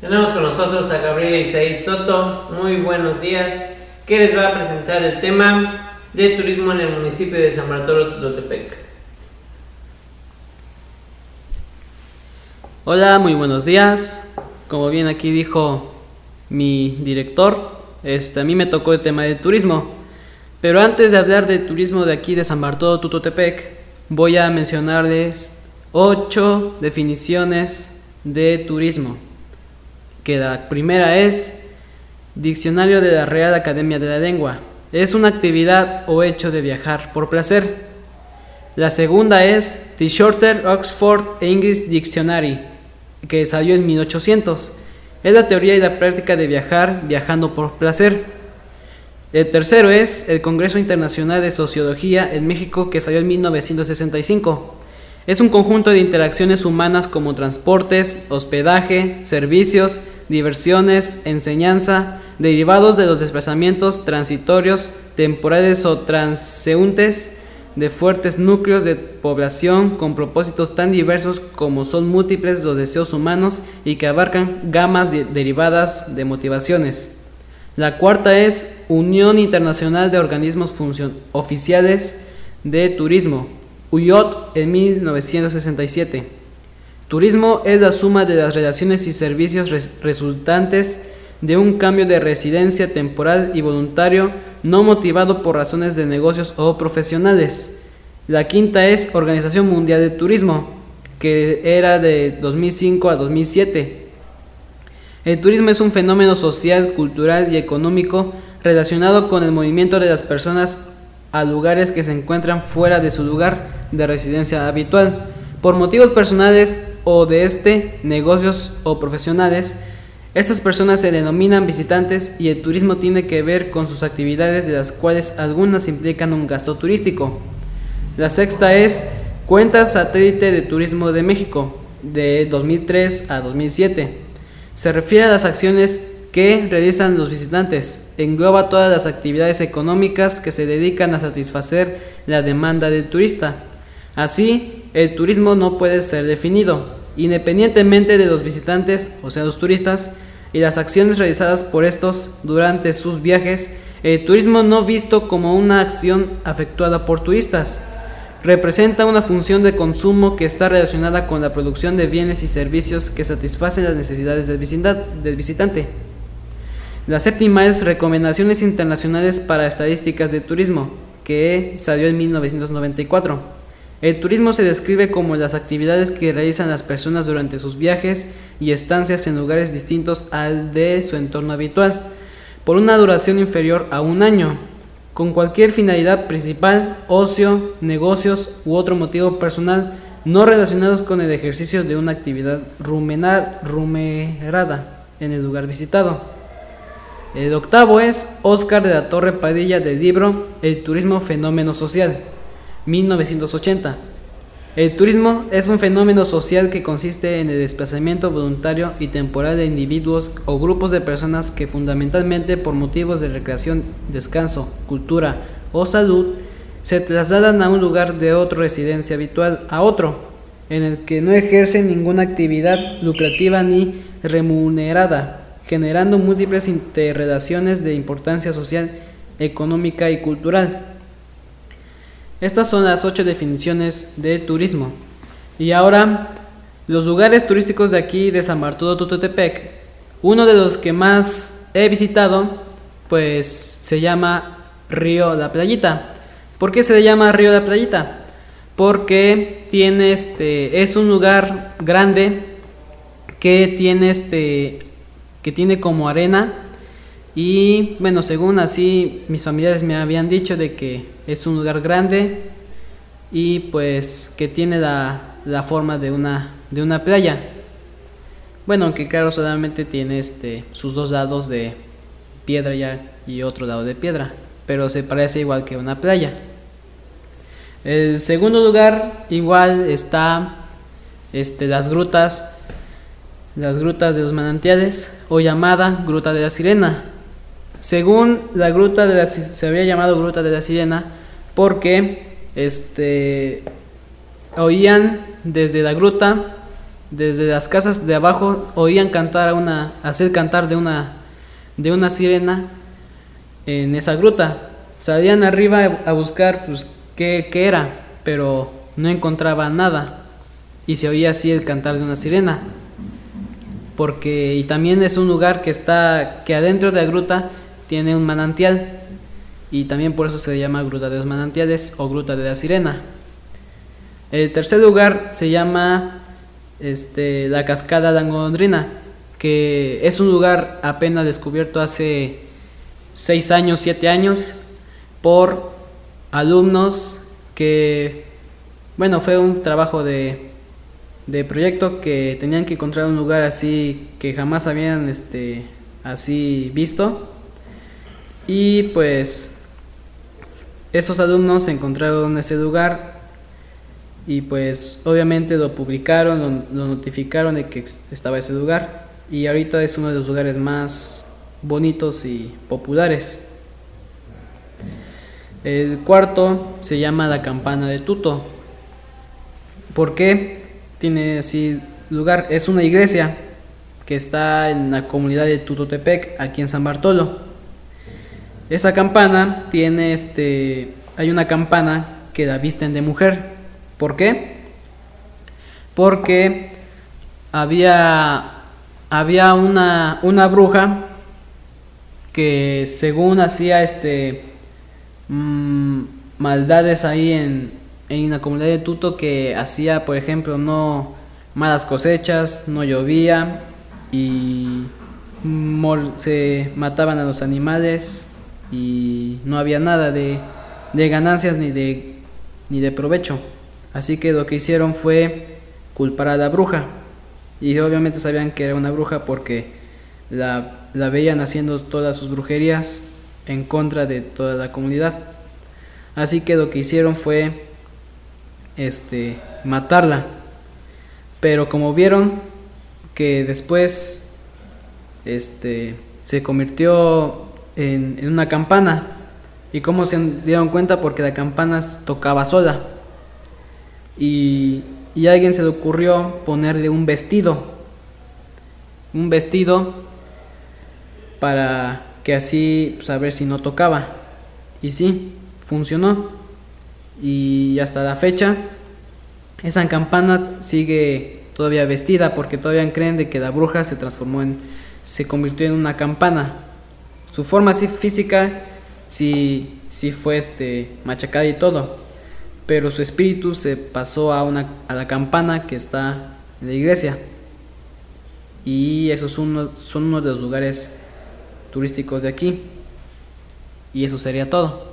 Tenemos con nosotros a Gabriela Isaí Soto. Muy buenos días. Que les va a presentar el tema de turismo en el municipio de San Bartolo Tutotepec. Hola, muy buenos días. Como bien aquí dijo mi director, este, a mí me tocó el tema de turismo. Pero antes de hablar de turismo de aquí de San Bartolo Tutotepec, voy a mencionarles ocho definiciones de turismo. Que la primera es Diccionario de la Real Academia de la Lengua. Es una actividad o hecho de viajar por placer. La segunda es The Shorter Oxford English Dictionary, que salió en 1800. Es la teoría y la práctica de viajar viajando por placer. El tercero es el Congreso Internacional de Sociología en México, que salió en 1965. Es un conjunto de interacciones humanas como transportes, hospedaje, servicios, diversiones, enseñanza, derivados de los desplazamientos transitorios, temporales o transeúntes de fuertes núcleos de población con propósitos tan diversos como son múltiples los deseos humanos y que abarcan gamas derivadas de motivaciones. La cuarta es Unión Internacional de Organismos Oficiales de Turismo, UIOT en 1967. Turismo es la suma de las relaciones y servicios resultantes de un cambio de residencia temporal y voluntario no motivado por razones de negocios o profesionales. La quinta es Organización Mundial de Turismo, que era de 2005 a 2007. El turismo es un fenómeno social, cultural y económico relacionado con el movimiento de las personas a lugares que se encuentran fuera de su lugar de residencia habitual, por motivos personales o de este, negocios o profesionales. Estas personas se denominan visitantes y el turismo tiene que ver con sus actividades de las cuales algunas implican un gasto turístico. La sexta es Cuenta Satélite de Turismo de México de 2003 a 2007. Se refiere a las acciones que realizan los visitantes. Engloba todas las actividades económicas que se dedican a satisfacer la demanda del turista. Así, el turismo no puede ser definido, independientemente de los visitantes, o sea, los turistas, y las acciones realizadas por estos durante sus viajes, el turismo no visto como una acción efectuada por turistas. Representa una función de consumo que está relacionada con la producción de bienes y servicios que satisfacen las necesidades del, del visitante. La séptima es Recomendaciones Internacionales para Estadísticas de Turismo, que salió en 1994. El turismo se describe como las actividades que realizan las personas durante sus viajes y estancias en lugares distintos al de su entorno habitual, por una duración inferior a un año, con cualquier finalidad principal, ocio, negocios u otro motivo personal no relacionados con el ejercicio de una actividad rumerada en el lugar visitado. El octavo es Oscar de la Torre Padilla del libro El turismo fenómeno social, 1980. El turismo es un fenómeno social que consiste en el desplazamiento voluntario y temporal de individuos o grupos de personas que fundamentalmente por motivos de recreación, descanso, cultura o salud se trasladan a un lugar de otra residencia habitual a otro, en el que no ejercen ninguna actividad lucrativa ni remunerada generando múltiples interrelaciones de importancia social, económica y cultural. Estas son las ocho definiciones de turismo. Y ahora, los lugares turísticos de aquí de San Bartolo Tutotepec, uno de los que más he visitado, pues se llama Río La Playita. ¿Por qué se llama Río La Playita? Porque tiene este, es un lugar grande que tiene este, que tiene como arena y bueno, según así mis familiares me habían dicho de que es un lugar grande y pues que tiene la, forma de una, de una playa. Bueno, aunque claro, solamente tiene este, sus dos lados de piedra ya y otro lado de piedra, pero se parece igual que una playa. El segundo lugar igual está este, las grutas las grutas de los manantiales o llamada Gruta de la Sirena. Según la gruta de la se había llamado Gruta de la Sirena porque este oían desde la gruta desde las casas de abajo oían cantar una, hacer cantar de una, de una sirena en esa gruta. Salían arriba a buscar pues, qué, qué era, pero no encontraban nada. Y se oía así el cantar de una sirena. Porque, y también es un lugar que está, que adentro de la gruta tiene un manantial. Y también por eso se llama Gruta de los Manantiales o Gruta de la Sirena. El tercer lugar se llama este, la Cascada Langondrina, que es un lugar apenas descubierto hace 6 años, 7 años, por alumnos que, bueno, fue un trabajo de, de proyecto que tenían que encontrar un lugar así que jamás habían este, así visto. Y pues esos alumnos encontraron ese lugar y pues obviamente lo publicaron, lo, notificaron de que estaba ese lugar y ahorita es uno de los lugares más bonitos y populares. El cuarto se llama la campana de Tuto. ¿Por qué tiene así lugar? Es una iglesia que está en la comunidad de Tutotepec, aquí en San Bartolo. Esa campana tiene este. Hay una campana que la visten de mujer. ¿Por qué? Porque había, había una, una bruja que según hacía este mmm, maldades ahí en, en la comunidad de Tuto que hacía por ejemplo no malas cosechas, no llovía y se mataban a los animales y no había nada de, de ganancias ni de, ni de provecho. Así que lo que hicieron fue culpar a la bruja. Y obviamente sabían que era una bruja porque la, la veían haciendo todas sus brujerías en contra de toda la comunidad. Así que lo que hicieron fue este matarla. Pero como vieron que después este se convirtió en, una campana. ¿Y cómo se dieron cuenta? Porque la campana tocaba sola. Y, y a alguien se le ocurrió ponerle un vestido. Un vestido para que así saber pues, si no tocaba. Y sí, funcionó. Y hasta la fecha, esa campana sigue todavía vestida porque todavía creen de que la bruja se transformó en, se convirtió en una campana. Su forma física sí, sí fue este, machacada y todo, pero su espíritu se pasó a, una, a la campana que está en la iglesia. Y esos son son uno de los lugares turísticos de aquí. Y eso sería todo.